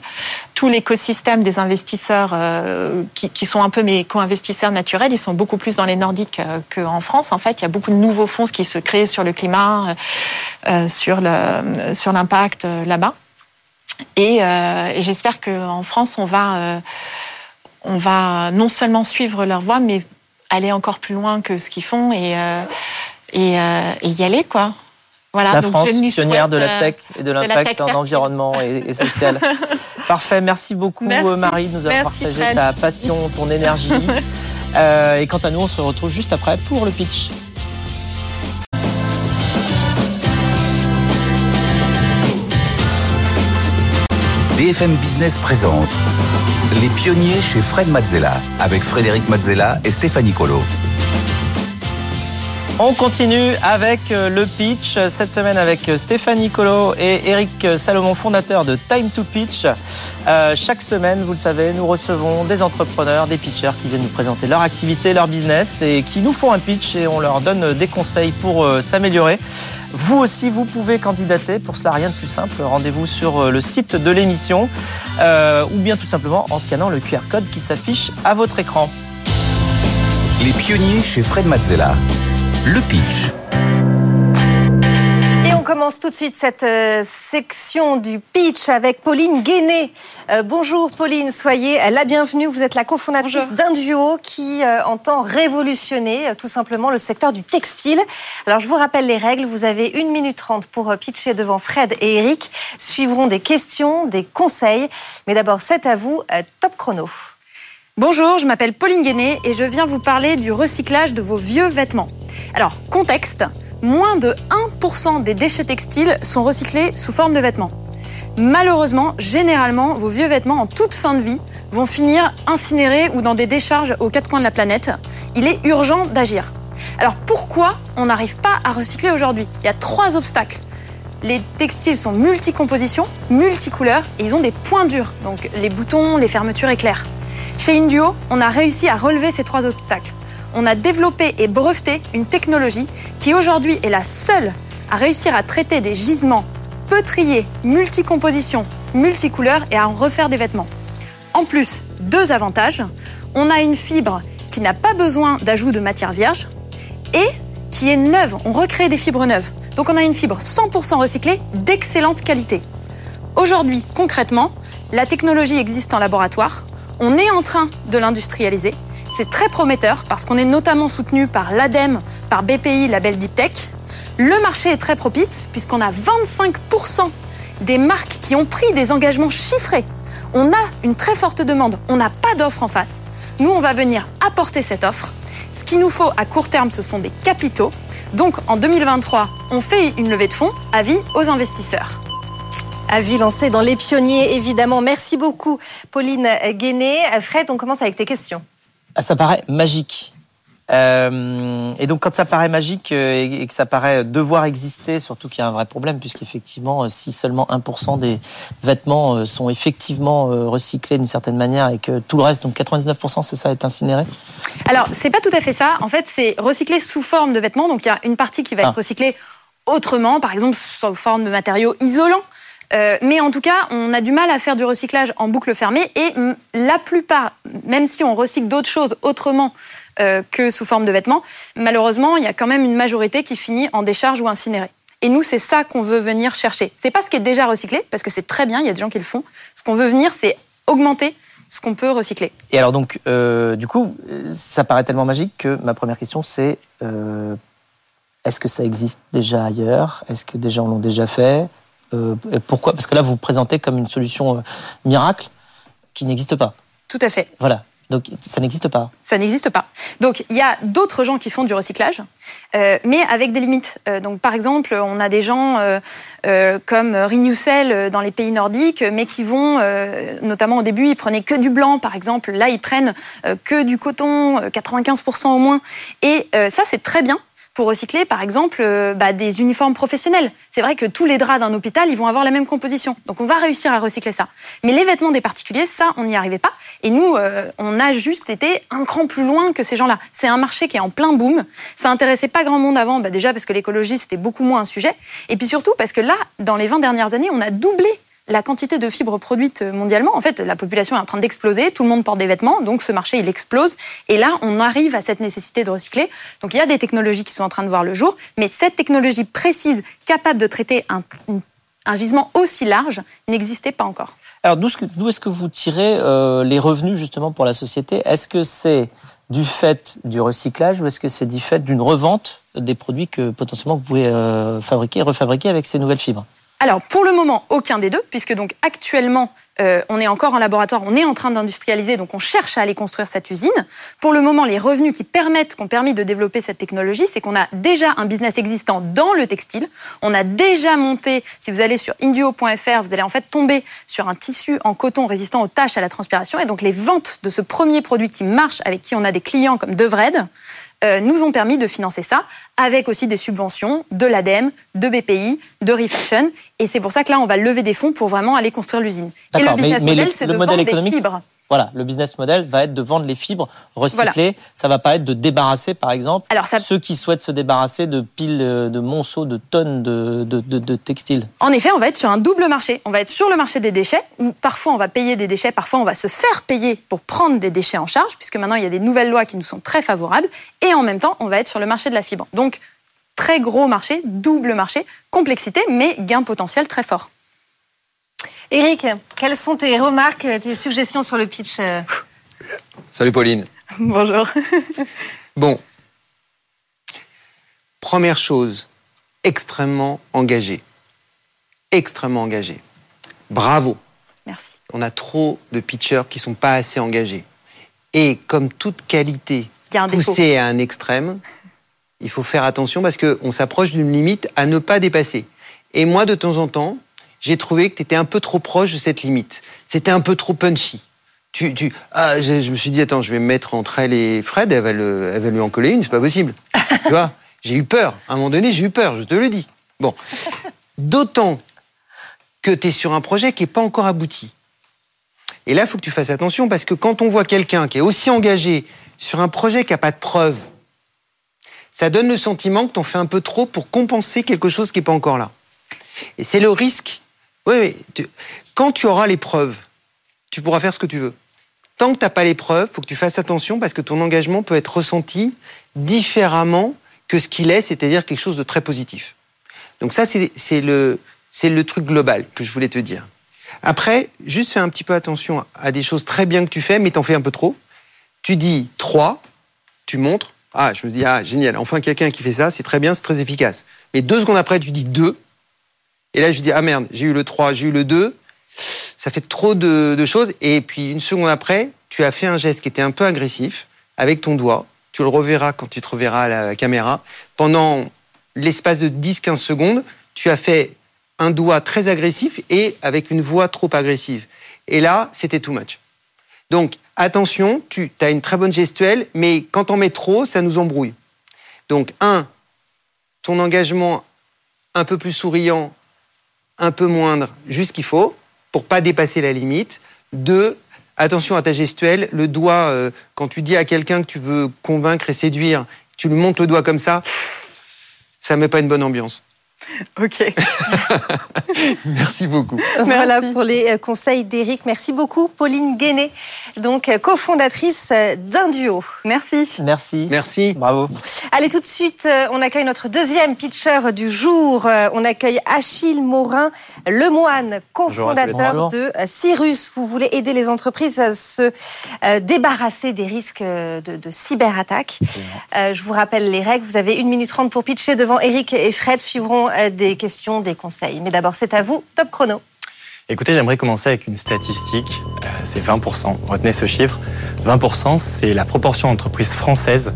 Tout l'écosystème des investisseurs euh, qui, qui, sont un peu mes co-investisseurs naturels, ils sont beaucoup plus dans les Nordiques qu'en France. En fait, il y a beaucoup de nouveaux fonds qui se créent sur le climat, euh, sur le sur l'impact là-bas. Et, euh, et j'espère qu'en France, on va on va non seulement suivre leur voie, mais aller encore plus loin que ce qu'ils font et euh, et, y aller, quoi. Voilà, la France, pionnière de la euh, tech et de l'impact en environnement et, social. Parfait, merci beaucoup Marie de nous avoir partagé ta passion, ton énergie. Euh, et quant à nous, on se retrouve juste après pour le pitch. BFM Business présente Les pionniers chez Fred Mazzella avec Frédéric Mazzella et Stéphanie Colo. On continue avec euh, le pitch cette semaine avec euh, Stéphanie Colo et Eric Salomon, fondateur de Time to Pitch. Euh, chaque semaine, vous le savez, nous recevons des entrepreneurs, des pitchers qui viennent nous présenter leur activité, leur business et qui nous font un pitch et on leur donne des conseils pour s'améliorer. Vous aussi, vous pouvez candidater. Pour cela, rien de plus simple. Rendez-vous sur le site de l'émission ou bien tout simplement en scannant le QR code qui s'affiche à votre écran. Les pionniers chez Fred Mazzella le pitch. Et on commence tout de suite cette euh, section du pitch avec Pauline Guéné. Euh, bonjour Pauline, soyez la bienvenue. Vous êtes la cofondatrice d'un duo qui euh, entend révolutionner tout simplement le secteur du textile. Alors je vous rappelle les règles. Vous avez une minute trente pour pitcher devant Fred et Eric. Suivront des questions, des conseils. Mais d'abord, c'est à vous. top chrono. Bonjour, je m'appelle Pauline Guéné et je viens vous parler du recyclage de vos vieux vêtements. Alors, contexte, moins de 1% des déchets textiles sont recyclés sous forme de vêtements. Malheureusement, généralement, vos vieux vêtements en toute fin de vie vont finir incinérés ou dans des décharges aux quatre coins de la planète. Il est urgent d'agir. Alors pourquoi on n'arrive pas à recycler aujourd'hui? Il y a trois obstacles. Les textiles sont multicompositions, multicouleurs et ils ont des points durs, donc les boutons, les fermetures éclairent. Chez Induo, on a réussi à relever ces trois obstacles. On a développé et breveté une technologie qui aujourd'hui est la seule à réussir à traiter des gisements peu triés, multicompositions, multicouleurs et à en refaire des vêtements. En plus, deux avantages. On a une fibre qui n'a pas besoin d'ajout de matière vierge et qui est neuve. On recrée des fibres neuves. Donc on a une fibre 100% recyclée d'excellente qualité. Aujourd'hui, concrètement, la technologie existe en laboratoire. On est en train de l'industrialiser. C'est très prometteur parce qu'on est notamment soutenu par l'ADEME, par BPI, label Deep Tech. Le marché est très propice puisqu'on a 25% des marques qui ont pris des engagements chiffrés. On a une très forte demande, on n'a pas d'offre en face. Nous, on va venir apporter cette offre. Ce qu'il nous faut à court terme, ce sont des capitaux. Donc en 2023, on fait une levée de fonds, avis aux investisseurs. Avis lancé dans les pionniers, évidemment. Merci beaucoup, Pauline Guéné. Fred, on commence avec tes questions. Ah, ça paraît magique. Euh, et donc quand ça paraît magique euh, et que ça paraît devoir exister, surtout qu'il y a un vrai problème, puisqu'effectivement, euh, si seulement 1% des vêtements sont effectivement recyclés d'une certaine manière et que tout le reste, donc 99%, c'est ça, est incinéré? Alors, c'est pas tout à fait ça. En fait, c'est recyclé sous forme de vêtements. Donc il y a une partie qui va être ah. recyclée autrement, par exemple sous forme de matériaux isolants. Euh, mais en tout cas, on a du mal à faire du recyclage en boucle fermée et la plupart, même si on recycle d'autres choses autrement euh, que sous forme de vêtements, malheureusement, il y a quand même une majorité qui finit en décharge ou incinérée. Et nous, c'est ça qu'on veut venir chercher. C'est pas ce qui est déjà recyclé, parce que c'est très bien, il y a des gens qui le font. Ce qu'on veut venir, c'est augmenter ce qu'on peut recycler. Et alors donc, euh, du coup, ça paraît tellement magique que ma première question, c'est est-ce que ça existe déjà ailleurs? Est-ce que des gens l'ont déjà fait? Pourquoi? Parce que là, vous vous présentez comme une solution euh, miracle qui n'existe pas. Tout à fait. Voilà. Donc ça n'existe pas. Ça n'existe pas. Donc il y a d'autres gens qui font du recyclage, euh, mais avec des limites. donc par exemple, on a des gens comme Renewcell dans les pays nordiques, mais qui vont, notamment au début, ils prenaient que du blanc, par exemple. Là, ils prennent que du coton, 95% au moins. Et ça, c'est très bien pour recycler, par exemple, euh, bah, des uniformes professionnels. C'est vrai que tous les draps d'un hôpital, ils vont avoir la même composition. Donc on va réussir à recycler ça. Mais les vêtements des particuliers, ça, on n'y arrivait pas. Et nous, euh, on a juste été un cran plus loin que ces gens-là. C'est un marché qui est en plein boom. Ça intéressait pas grand monde avant, bah, déjà parce que l'écologie, c'était beaucoup moins un sujet. Et puis surtout parce que là, dans les 20 dernières années, on a doublé la quantité de fibres produites mondialement, en fait, la population est en train d'exploser, tout le monde porte des vêtements, donc ce marché, il explose. Et là, on arrive à cette nécessité de recycler. Donc il y a des technologies qui sont en train de voir le jour, mais cette technologie précise, capable de traiter un, gisement aussi large, n'existait pas encore. Alors d'où est-ce que vous tirez euh, les revenus justement pour la société? Est-ce que c'est du fait du recyclage ou est-ce que c'est du fait d'une revente des produits que potentiellement vous pouvez euh, fabriquer refabriquer avec ces nouvelles fibres? Alors pour le moment, aucun des deux, puisque donc actuellement euh, on est encore en laboratoire, on est en train d'industrialiser, donc on cherche à aller construire cette usine. Pour le moment, les revenus qui permettent, qui ont permis de développer cette technologie, c'est qu'on a déjà un business existant dans le textile. On a déjà monté, si vous allez sur induo.fr, vous allez en fait tomber sur un tissu en coton résistant aux taches, à la transpiration, et donc les ventes de ce premier produit qui marche, avec qui on a des clients comme Devred, euh, nous ont permis de financer ça, avec aussi des subventions de l'ADEME, de BPI, de Refashion. Et c'est pour ça que là, on va lever des fonds pour vraiment aller construire l'usine. Et le business model, c'est de vendre des fibres. Voilà, le business model va être de vendre les fibres recyclées. Ça va pas être de débarrasser, par exemple, ceux qui souhaitent se débarrasser de piles, euh, de monceaux, de tonnes de, de, textiles. En effet, on va être sur un double marché. On va être sur le marché des déchets, où parfois on va payer des déchets, parfois on va se faire payer pour prendre des déchets en charge, puisque maintenant il y a des nouvelles lois qui nous sont très favorables. Et en même temps, on va être sur le marché de la fibre. Donc, très gros marché, double marché, complexité, mais gain potentiel très fort. Eric, quelles sont tes remarques, tes suggestions sur le pitch euh Salut Pauline. Bonjour. bon, première chose, extrêmement engagé. Extrêmement engagé. Bravo. Merci. On a trop de pitchers qui sont pas assez engagés. Et comme toute qualité poussée à un extrême, il faut faire attention parce qu'on s'approche d'une limite à ne pas dépasser. Et moi, de temps en temps, j'ai trouvé que tu étais un peu trop proche de cette limite. C'était un peu trop punchy. Tu, tu, ah, je, me suis dit, attends, je vais me mettre entre elle et Fred, elle va, le, elle va lui en coller une, c'est pas possible. tu vois, j'ai eu peur. À un moment donné, j'ai eu peur, je te le dis. Bon. D'autant que tu es sur un projet qui n'est pas encore abouti. Et là, il faut que tu fasses attention parce que quand on voit quelqu'un qui est aussi engagé sur un projet qui n'a pas de preuves, ça donne le sentiment que tu en fais un peu trop pour compenser quelque chose qui n'est pas encore là. Et c'est le risque oui, oui. quand tu auras les preuves, tu pourras faire ce que tu veux. Tant que tu n'as pas les preuves, faut que tu fasses attention parce que ton engagement peut être ressenti différemment que ce qu'il est, c'est-à-dire quelque chose de très positif. Donc ça, c'est le, le truc global que je voulais te dire. Après, juste fais un petit peu attention à des choses très bien que tu fais, mais t'en fais un peu trop. Tu dis 3, tu montres. Ah, je me dis, ah, génial, enfin quelqu'un qui fait ça, c'est très bien, c'est très efficace. Mais deux secondes après, tu dis 2, et là, je dis, ah merde, j'ai eu le 3, j'ai eu le 2. Ça fait trop de, choses. Et puis, une seconde après, tu as fait un geste qui était un peu agressif avec ton doigt. Tu le reverras quand tu te reverras à la caméra. Pendant l'espace de 10-15 secondes, tu as fait un doigt très agressif et avec une voix trop agressive. Et là, c'était too much. Donc, attention, tu as une très bonne gestuelle, mais quand on met trop, ça nous embrouille. Donc, un, ton engagement un peu plus souriant, un peu moindre, juste qu'il faut, pour pas dépasser la limite. Deux, attention à ta gestuelle. Le doigt, euh, quand tu dis à quelqu'un que tu veux convaincre et séduire, tu lui montres le doigt comme ça, ça met pas une bonne ambiance. Ok. Merci beaucoup. Voilà pour les euh, conseils d'Éric. Merci beaucoup, Pauline Guéné, donc euh, cofondatrice euh, d'un duo. Merci. Merci. Merci. Bravo. Allez, tout de suite, on accueille notre deuxième pitcher du jour. On accueille Achille Morin Lemoine, cofondateur de Cyrus. Vous voulez aider les entreprises à se débarrasser des risques de, de cyberattaques. Je vous rappelle les règles. Vous avez une minute trente pour pitcher devant Eric et Fred suivront des questions, des conseils. Mais d'abord, c'est à vous, top chrono. Écoutez, j'aimerais commencer avec une statistique, euh, c'est 20%. Retenez ce chiffre. 20%, c'est la proportion d'entreprises françaises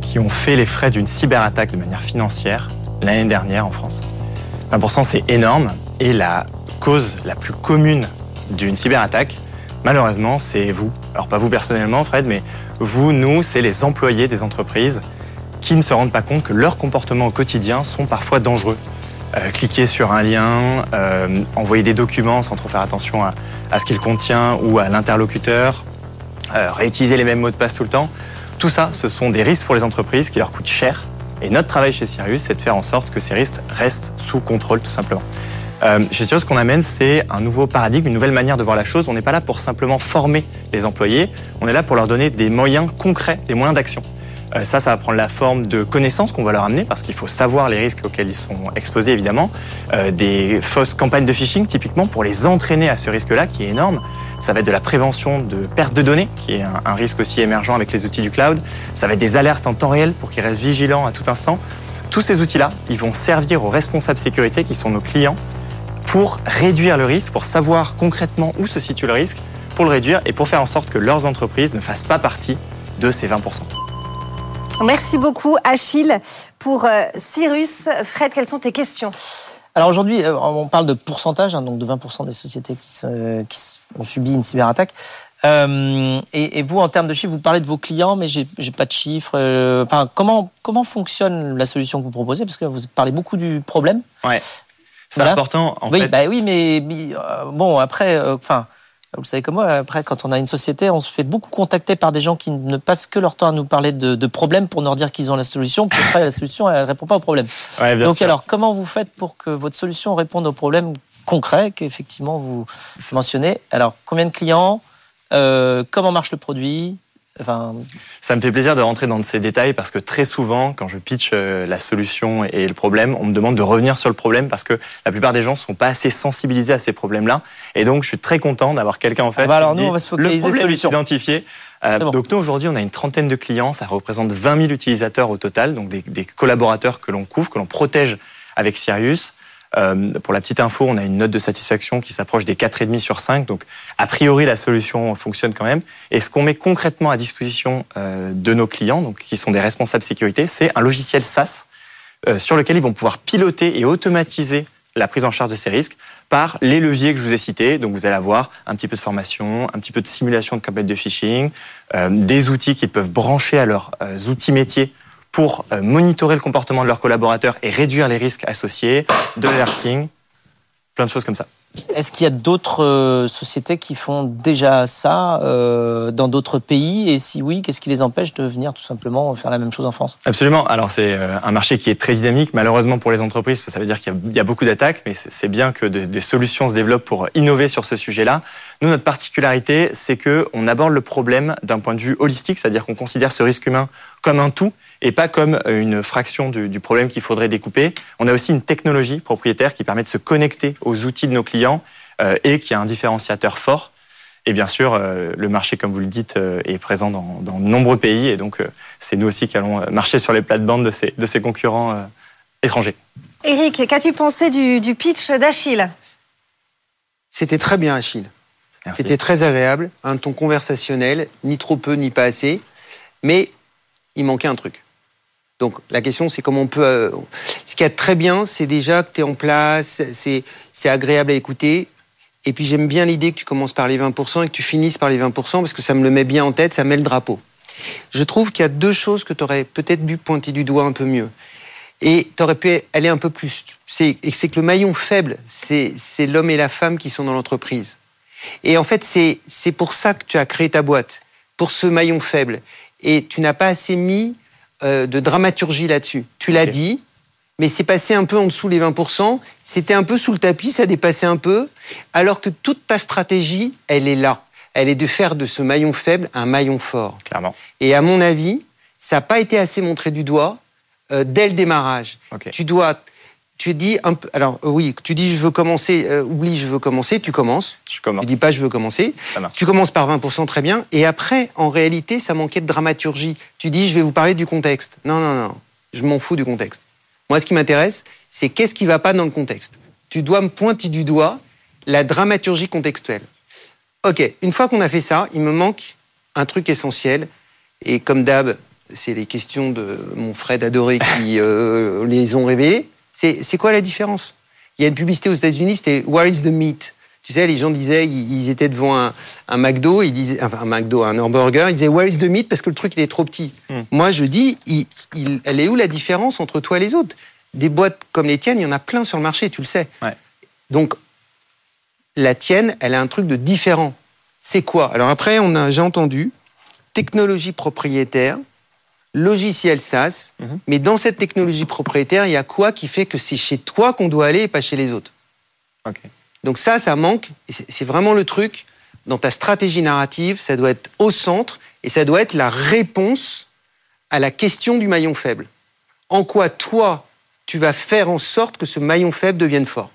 qui ont fait les frais d'une cyberattaque de manière financière l'année dernière en France. 20%, c'est énorme. Et la cause la plus commune d'une cyberattaque, malheureusement, c'est vous. Alors pas vous personnellement, Fred, mais vous, nous, c'est les employés des entreprises qui ne se rendent pas compte que leurs comportements au quotidien sont parfois dangereux. Euh, cliquer sur un lien, euh, envoyer des documents sans trop faire attention à, ce qu'il contient ou à l'interlocuteur, euh, réutiliser les mêmes mots de passe tout le temps. Tout ça, ce sont des risques pour les entreprises qui leur coûtent cher. Et notre travail chez Sirius, c'est de faire en sorte que ces risques restent sous contrôle tout simplement. chez Sirius, ce qu'on amène, c'est un nouveau paradigme, une nouvelle manière de voir la chose. On n'est pas là pour simplement former les employés, on est là pour leur donner des moyens concrets, des moyens d'action. Euh, ça, ça va prendre la forme de connaissances qu'on va leur amener parce qu'il faut savoir les risques auxquels ils sont exposés évidemment. Euh, des fausses campagnes de phishing typiquement pour les entraîner à ce risque-là qui est énorme. Ça va être de la prévention de perte de données qui est un, risque aussi émergent avec les outils du cloud. Ça va être des alertes en temps réel pour qu'ils restent vigilants à tout instant. Tous ces outils-là, ils vont servir aux responsables sécurité qui sont nos clients pour réduire le risque, pour savoir concrètement où se situe le risque, pour le réduire et pour faire en sorte que leurs entreprises ne fassent pas partie de ces 20%. Merci beaucoup Achille pour euh, Cyrus. Fred, quelles sont tes questions? Alors aujourd'hui, euh, on parle de pourcentage, hein, donc de 20% des sociétés qui, ont subi une cyberattaque. Euh, et, vous, en termes de chiffres, vous parlez de vos clients, mais j'ai pas de chiffres. enfin, comment comment fonctionne la solution que vous proposez? Parce que vous parlez beaucoup du problème. Ouais, c'est important. En oui, fait. bah oui, mais bon après, enfin vous savez comme moi, après, quand on a une société, on se fait beaucoup contacter par des gens qui ne passent que leur temps à nous parler de, problèmes pour nous dire qu'ils ont la solution, puis après, la solution, elle répond pas aux problèmes. Donc, alors, comment vous faites pour que votre solution réponde aux problèmes concrets qu'effectivement vous mentionnez? Alors, combien de clients euh, Comment marche le produit? Ça me fait plaisir de rentrer dans ces détails parce que très souvent, quand je pitch euh, la solution et le problème, on me demande de revenir sur le problème parce que la plupart des gens ne sont pas assez sensibilisés à ces problèmes-là. Et donc, je suis très content d'avoir quelqu'un en fait. Ah bah alors nous, on va se focaliser le problème est identifié. Euh, donc nous aujourd'hui, on a une trentaine de clients, ça représente 20 000 utilisateurs au total, donc des, des collaborateurs que l'on couvre, que l'on protège avec Sirius. Euh, pour la petite info, on a une note de satisfaction qui s'approche des 4,5 sur 5. Donc, a priori, la solution fonctionne quand même. Et ce qu'on met concrètement à disposition euh, de nos clients, donc qui sont des responsables sécurité, c'est un logiciel SaaS euh, sur lequel ils vont pouvoir piloter et automatiser la prise en charge de ces risques par les leviers que je vous ai cités. Donc, vous allez avoir un petit peu de formation, un petit peu de simulation de campagne de phishing, des outils qu'ils peuvent brancher à leurs outils métiers pour euh, monitorer le comportement de leurs collaborateurs et réduire les risques associés, de l'alerting, plein de choses comme ça. Est-ce qu'il y a d'autres euh, sociétés qui font déjà ça euh, dans d'autres pays? Et si oui, qu'est-ce qui les empêche de venir tout simplement faire la même chose en France? Absolument. Alors c'est un marché qui est très dynamique, malheureusement pour les entreprises, ça veut dire qu'il y, a beaucoup d'attaques, mais c'est bien que des solutions se développent pour innover sur ce sujet-là. Nous, notre particularité, c'est que on aborde le problème d'un point de vue holistique, c'est-à-dire qu'on considère ce risque humain comme un tout et pas comme euh, une fraction du, problème qu'il faudrait découper. On a aussi une technologie propriétaire qui permet de se connecter aux outils de nos clients euh, et qui a un différenciateur fort. Et bien sûr, euh, le marché, comme vous le dites, est présent dans, de nombreux pays et donc c'est nous aussi qui allons marcher sur les plates-bandes de ces, de ces concurrents étrangers. Eric, qu'as-tu pensé du, pitch d'Achille? C'était très bien, Achille. C'était très agréable, un ton conversationnel, ni trop peu, ni pas assez. Mais il manquait un truc. Donc la question, c'est comment on peut... Euh, ce qui est très bien, c'est déjà que tu es en place, c'est agréable à écouter. Et puis j'aime bien l'idée que tu commences par les 20% et que tu finisses par les 20% parce que ça me le met bien en tête, ça met le drapeau. Je trouve qu'il y a deux choses que tu aurais peut-être dû pointer du doigt un peu mieux. Et tu aurais pu aller un peu plus. C'est que le maillon faible, c'est l'homme et la femme qui sont dans l'entreprise. Et en fait, c'est pour ça que tu as créé ta boîte, pour ce maillon faible. Et tu n'as pas assez mis euh, de dramaturgie là-dessus. Tu l'as dit, mais c'est passé un peu en dessous les 20%. C'était un peu sous le tapis, ça dépassait un peu. Alors que toute ta stratégie, elle est là. Elle est de faire de ce maillon faible un maillon fort. Clairement. Et à mon avis, ça n'a pas été assez montré du doigt euh, dès le démarrage. Tu dois tu dis un peu, alors euh, oui, tu dis je veux commencer, euh, oublie je veux commencer, tu commences. Je commence. Tu dis pas je veux commencer. Tu commences par 20% très bien. Et après, en réalité, ça manquait de dramaturgie. Tu dis je vais vous parler du contexte. Non, non, non, je m'en fous du contexte. Moi, ce qui m'intéresse, c'est qu'est-ce qui va pas dans le contexte. Tu dois me pointer du doigt la dramaturgie contextuelle. Ok, une fois qu'on a fait ça, il me manque un truc essentiel. Et comme d'hab, c'est les questions de mon Fred adoré qui euh, les ont révélées c'est quoi la différence? Il y a une publicité aux États-Unis, c'était Where is the meat? Tu sais, les gens disaient, ils étaient devant un, McDo, ils disaient, enfin un McDo, un hamburger, ils disaient Where is the meat? parce que le truc il est trop petit. Hmm. Moi je dis, elle est où la différence entre toi et les autres? Des boîtes comme les tiennes, il y en a plein sur le marché, tu le sais. Donc la tienne, elle a un truc de différent. C'est quoi? Alors après, on a, j'ai entendu, technologie propriétaire, logiciel SaaS, mhm. mais dans cette technologie propriétaire, il y a quoi qui fait que c'est chez toi qu'on doit aller et pas chez les autres Donc ça, ça manque. C'est vraiment le truc. Dans ta stratégie narrative, ça doit être au centre et ça doit être la réponse à la question du maillon faible. En quoi toi, tu vas faire en sorte que ce maillon faible devienne fort?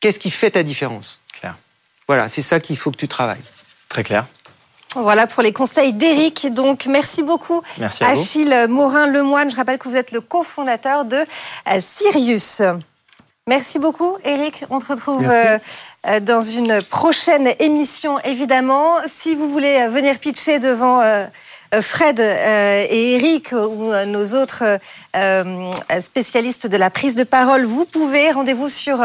Qu'est-ce qui fait ta différence? Claire. Voilà, c'est ça qu'il faut que tu travailles. Très clair. Voilà pour les conseils d'Éric. Donc, merci beaucoup, merci Achille Morin-Lemoine. Je rappelle que vous êtes le cofondateur de euh, Sirius. Merci beaucoup, Eric. On se retrouve euh, euh, dans une prochaine émission, évidemment. Si vous voulez venir pitcher devant euh, Fred euh, et Eric ou euh, nos autres spécialistes de la prise de parole, vous pouvez, rendez-vous sur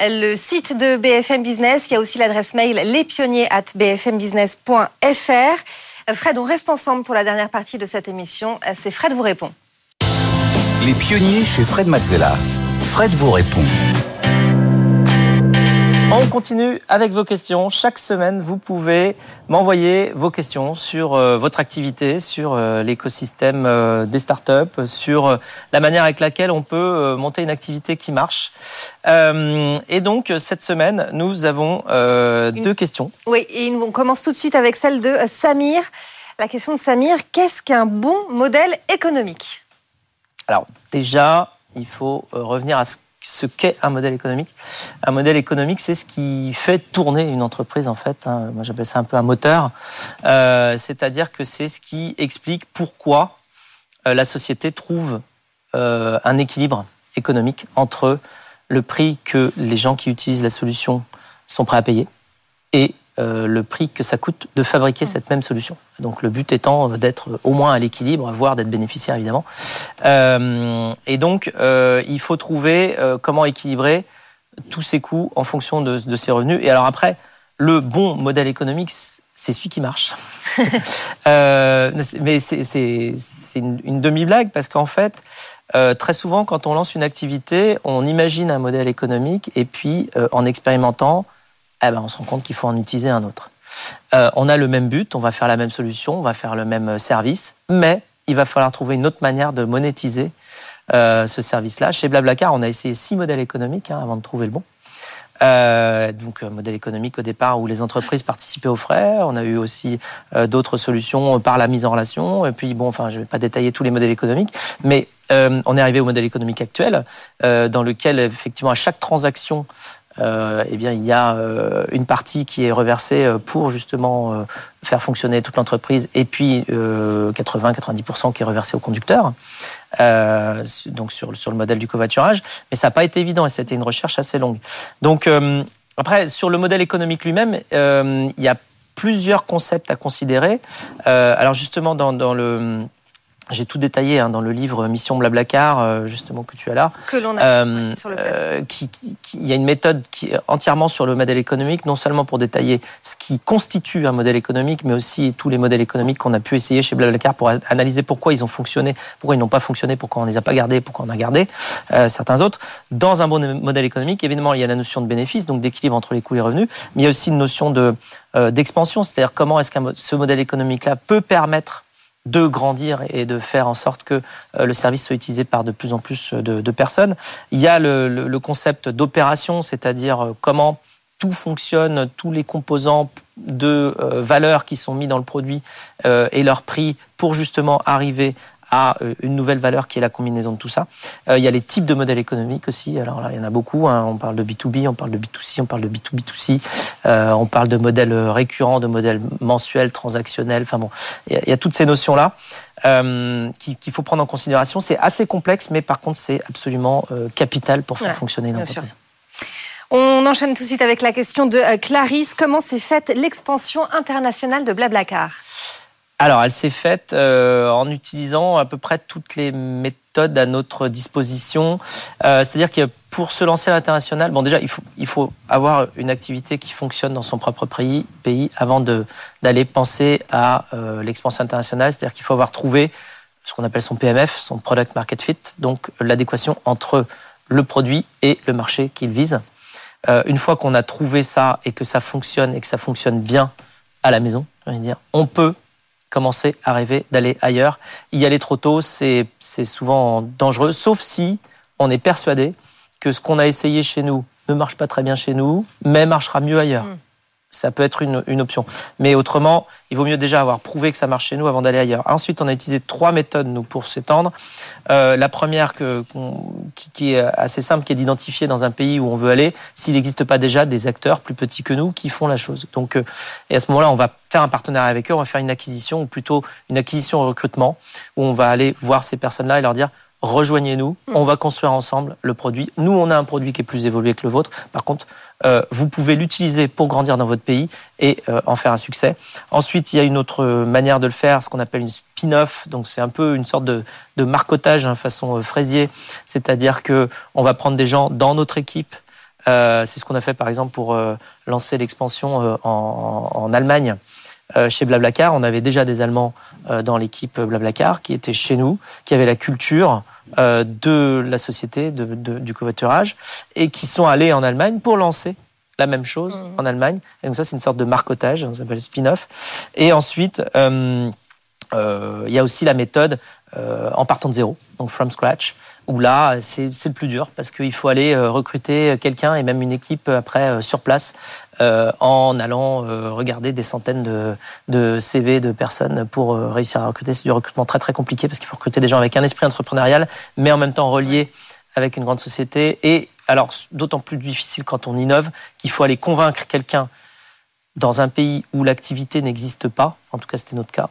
le site de BFM Business. Il y a aussi l'adresse mail lespionniers at bfmbusiness.fr. Fred, on reste ensemble pour la dernière partie de cette émission. C'est Fred vous répond. Les pionniers chez Fred Mazzella. Fred vous répond. On continue avec vos questions. Chaque semaine, vous pouvez m'envoyer vos questions sur euh, votre activité, sur euh, l'écosystème euh, des startups, sur la manière avec laquelle on peut monter une activité qui marche. et donc, cette semaine, nous avons deux questions. Oui, et on commence tout de suite avec celle de Samir. La question de Samir, qu'est-ce qu'un bon modèle économique? Alors, déjà, il faut revenir à ce ce qu'est un modèle économique. Un modèle économique, c'est ce qui fait tourner une entreprise, en fait. Hein. Moi, j'appelle ça un peu un moteur. Euh, c'est-à-dire que c'est ce qui explique pourquoi euh, la société trouve euh, un équilibre économique entre le prix que les gens qui utilisent la solution sont prêts à payer et le prix que ça coûte de fabriquer cette même solution. Donc le but étant euh, d'être au moins à l'équilibre, voire d'être bénéficiaire évidemment. Euh, et donc il faut trouver comment équilibrer tous ces coûts en fonction de, de ces revenus. Et alors après, le bon modèle économique, c'est celui qui marche. mais c'est une, une demi-blague parce qu'en fait, très souvent, quand on lance une activité, on imagine un modèle économique et puis en expérimentant, eh ben, on se rend compte qu'il faut en utiliser un autre. Euh, on a le même but, on va faire la même solution, on va faire le même service, mais il va falloir trouver une autre manière de monétiser euh, ce service-là. Chez Blablacar, on a essayé six modèles économiques hein, avant de trouver le bon. Euh, donc modèle économique au départ où les entreprises participaient aux frais. On a eu aussi d'autres solutions par la mise en relation. Et puis bon, enfin, je vais pas détailler tous les modèles économiques, mais on est arrivé au modèle économique actuel, dans lequel effectivement à chaque transaction euh, eh bien, il y a euh, une partie qui est reversée euh, pour justement faire fonctionner toute l'entreprise, et puis 80-90% qui est reversé au conducteur, donc sur, sur le modèle du covoiturage. Mais ça n'a pas été évident, et c'était une recherche assez longue. Donc, après, sur le modèle économique lui-même, il y a plusieurs concepts à considérer. alors justement, dans, dans le j'ai tout détaillé hein, dans le livre Mission Blablacar, euh, justement que tu as là. Que l'on a euh, sur le euh, qui, qui, Il y a une méthode qui est entièrement sur le modèle économique, non seulement pour détailler ce qui constitue un modèle économique, mais aussi tous les modèles économiques qu'on a pu essayer chez Blablacar pour analyser pourquoi ils ont fonctionné, pourquoi ils n'ont pas fonctionné, pourquoi on ne les a pas gardés, pourquoi on a gardé euh, certains autres. Dans un bon modèle économique, évidemment, il y a la notion de bénéfice, donc d'équilibre entre les coûts et les revenus, mais il y a aussi une notion de d'expansion, c'est-à-dire comment est-ce que ce modèle économique-là peut permettre de grandir et de faire en sorte que euh, le service soit utilisé par de plus en plus de, personnes. Il y a le, concept d'opération, c'est-à-dire euh, comment tout fonctionne, tous les composants de euh, valeur qui sont mis dans le produit et leur prix pour justement arriver à euh, une nouvelle valeur qui est la combinaison de tout ça. Euh, il y a les types de modèles économiques aussi. Alors là, il y en a beaucoup. Hein. On parle de B2B, on parle de B2C, on parle de B2B2C. Euh, on parle de modèles récurrents, de modèles mensuels, transactionnels. Enfin bon, il y a, toutes ces notions-là qu'il faut prendre en considération. C'est assez complexe, mais par contre, c'est absolument capital pour faire fonctionner une entreprise. On enchaîne tout de suite avec la question de Clarisse. Comment s'est faite l'expansion internationale de Blablacar? Alors, elle s'est faite euh, en utilisant à peu près toutes les méthodes à notre disposition. Euh, c'est-à-dire que pour se lancer à l'international, bon déjà, il faut, avoir une activité qui fonctionne dans son propre pays, pays avant d'aller penser à euh, l'expansion internationale. C'est-à-dire qu'il faut avoir trouvé ce qu'on appelle son PMF, son Product Market Fit, donc l'adéquation entre le produit et le marché qu'il vise. une fois qu'on a trouvé ça et que ça fonctionne et que ça fonctionne bien à la maison, on peut commencer à rêver d'aller ailleurs. Y aller trop tôt, c'est souvent dangereux, sauf si on est persuadé que ce qu'on a essayé chez nous ne marche pas très bien chez nous, mais marchera mieux ailleurs. Mm ça peut être une, option. Mais autrement, il vaut mieux déjà avoir prouvé que ça marche chez nous avant d'aller ailleurs. Ensuite, on a utilisé trois méthodes pour s'étendre. Euh, la première qui, est assez simple, qui est d'identifier dans un pays où on veut aller s'il n'existe pas déjà des acteurs plus petits que nous qui font la chose. Donc, euh, et à ce moment-là, on va faire un partenariat avec eux, on va faire une acquisition ou plutôt une acquisition recrutement où on va aller voir ces personnes-là et leur dire rejoignez-nous, mm. on va construire ensemble le produit. Nous, on a un produit qui est plus évolué que le vôtre. Par contre, euh, vous pouvez l'utiliser pour grandir dans votre pays et euh, en faire un succès. Ensuite, il y a une autre manière de le faire, ce qu'on appelle une spin-off. Donc, c'est un peu une sorte de, marcotage, hein, façon euh, fraisier. C'est-à-dire que on va prendre des gens dans notre équipe. c'est ce qu'on a fait, par exemple, pour lancer l'expansion en, en Allemagne. Euh, chez Blablacar, on avait déjà des Allemands euh, dans l'équipe Blablacar qui étaient chez nous, qui avaient la culture euh, de la société du covoiturage et qui sont allés en Allemagne pour lancer la même chose mmh. en Allemagne. Et donc ça, c'est une sorte de marcotage, on s'appelle spin-off. Et ensuite, il y a aussi la méthode euh, en partant de zéro, donc from scratch, où là, c'est le plus dur parce qu'il faut aller euh, recruter quelqu'un et même une équipe après euh, sur place en allant regarder des centaines de, de, CV de personnes pour réussir à recruter. C'est du recrutement très très compliqué parce qu'il faut recruter des gens avec un esprit entrepreneurial, mais en même temps reliés avec une grande société. Et alors, d'autant plus difficile quand on innove qu'il faut aller convaincre quelqu'un dans un pays où l'activité n'existe pas, en tout cas c'était notre cas,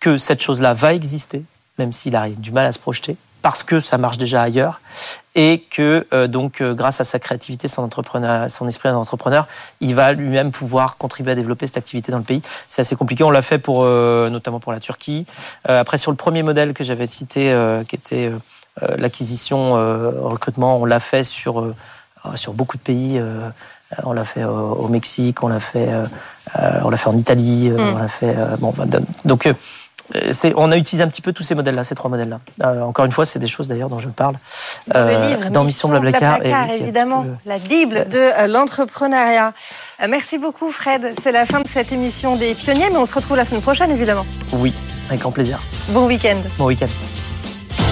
que cette chose-là va exister, même s'il a du mal à se projeter, parce que ça marche déjà ailleurs, et que euh, donc euh, grâce à sa créativité, son, entrepreneur, son esprit d'entrepreneur, il va lui-même pouvoir contribuer à développer cette activité dans le pays. C'est assez compliqué. On l'a fait pour euh, notamment pour la Turquie. après sur le premier modèle que j'avais cité, qui était l'acquisition recrutement, on l'a fait sur sur beaucoup de pays. on l'a fait au Mexique, on l'a fait, on l'a fait en Italie, mm. on l'a fait. bon, bah, donc euh, on a utilisé un petit peu tous ces modèles-là, ces trois modèles-là. Euh, encore une fois, c'est des choses d'ailleurs dont je parle dans, euh, dans Mission Blablacar. évidemment, la Bible de l'entrepreneuriat. merci beaucoup Fred, c'est la fin de cette émission des pionniers, mais on se retrouve la semaine prochaine évidemment. Oui, avec grand plaisir. Bon week-end. Bon week-end.